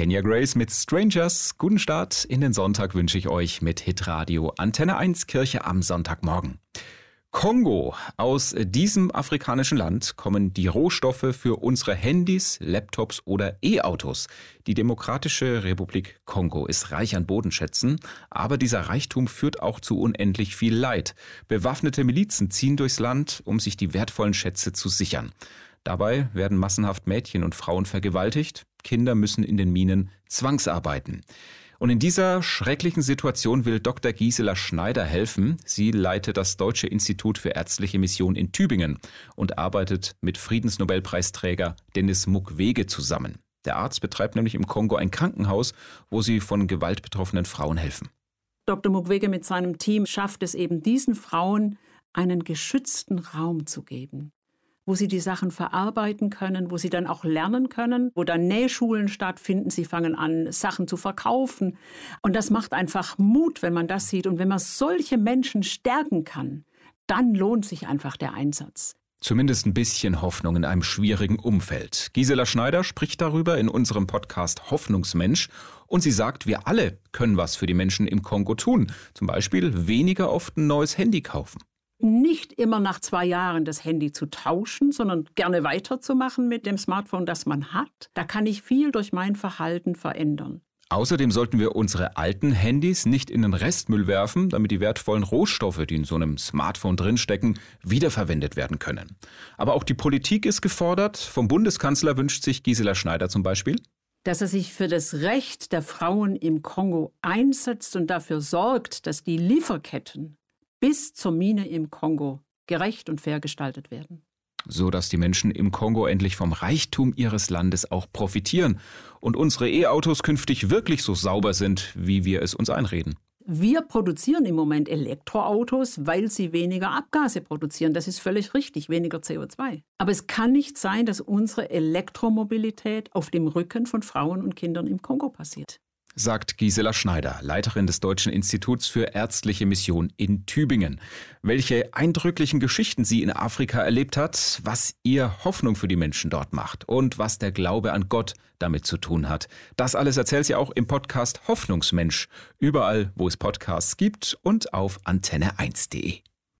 Kenya Grace mit Strangers. Guten Start in den Sonntag wünsche ich euch mit Hitradio Antenne 1 Kirche am Sonntagmorgen. Kongo. Aus diesem afrikanischen Land kommen die Rohstoffe für unsere Handys, Laptops oder E-Autos. Die Demokratische Republik Kongo ist reich an Bodenschätzen, aber dieser Reichtum führt auch zu unendlich viel Leid. Bewaffnete Milizen ziehen durchs Land, um sich die wertvollen Schätze zu sichern. Dabei werden massenhaft Mädchen und Frauen vergewaltigt, Kinder müssen in den Minen zwangsarbeiten. Und in dieser schrecklichen Situation will Dr. Gisela Schneider helfen. Sie leitet das Deutsche Institut für ärztliche Mission in Tübingen und arbeitet mit Friedensnobelpreisträger Dennis Mukwege zusammen. Der Arzt betreibt nämlich im Kongo ein Krankenhaus, wo sie von gewaltbetroffenen Frauen helfen. Dr. Mukwege mit seinem Team schafft es eben, diesen Frauen einen geschützten Raum zu geben wo sie die Sachen verarbeiten können, wo sie dann auch lernen können, wo dann Nähschulen stattfinden. Sie fangen an, Sachen zu verkaufen. Und das macht einfach Mut, wenn man das sieht. Und wenn man solche Menschen stärken kann, dann lohnt sich einfach der Einsatz. Zumindest ein bisschen Hoffnung in einem schwierigen Umfeld. Gisela Schneider spricht darüber in unserem Podcast Hoffnungsmensch und sie sagt, wir alle können was für die Menschen im Kongo tun. Zum Beispiel weniger oft ein neues Handy kaufen nicht immer nach zwei Jahren das Handy zu tauschen, sondern gerne weiterzumachen mit dem Smartphone, das man hat. Da kann ich viel durch mein Verhalten verändern. Außerdem sollten wir unsere alten Handys nicht in den Restmüll werfen, damit die wertvollen Rohstoffe, die in so einem Smartphone drinstecken, wiederverwendet werden können. Aber auch die Politik ist gefordert. Vom Bundeskanzler wünscht sich Gisela Schneider zum Beispiel, dass er sich für das Recht der Frauen im Kongo einsetzt und dafür sorgt, dass die Lieferketten bis zur Mine im Kongo gerecht und fair gestaltet werden. So dass die Menschen im Kongo endlich vom Reichtum ihres Landes auch profitieren und unsere E-Autos künftig wirklich so sauber sind, wie wir es uns einreden. Wir produzieren im Moment Elektroautos, weil sie weniger Abgase produzieren. Das ist völlig richtig, weniger CO2. Aber es kann nicht sein, dass unsere Elektromobilität auf dem Rücken von Frauen und Kindern im Kongo passiert sagt Gisela Schneider, Leiterin des Deutschen Instituts für ärztliche Mission in Tübingen. Welche eindrücklichen Geschichten sie in Afrika erlebt hat, was ihr Hoffnung für die Menschen dort macht und was der Glaube an Gott damit zu tun hat. Das alles erzählt sie auch im Podcast Hoffnungsmensch, überall, wo es Podcasts gibt und auf antenne1.de.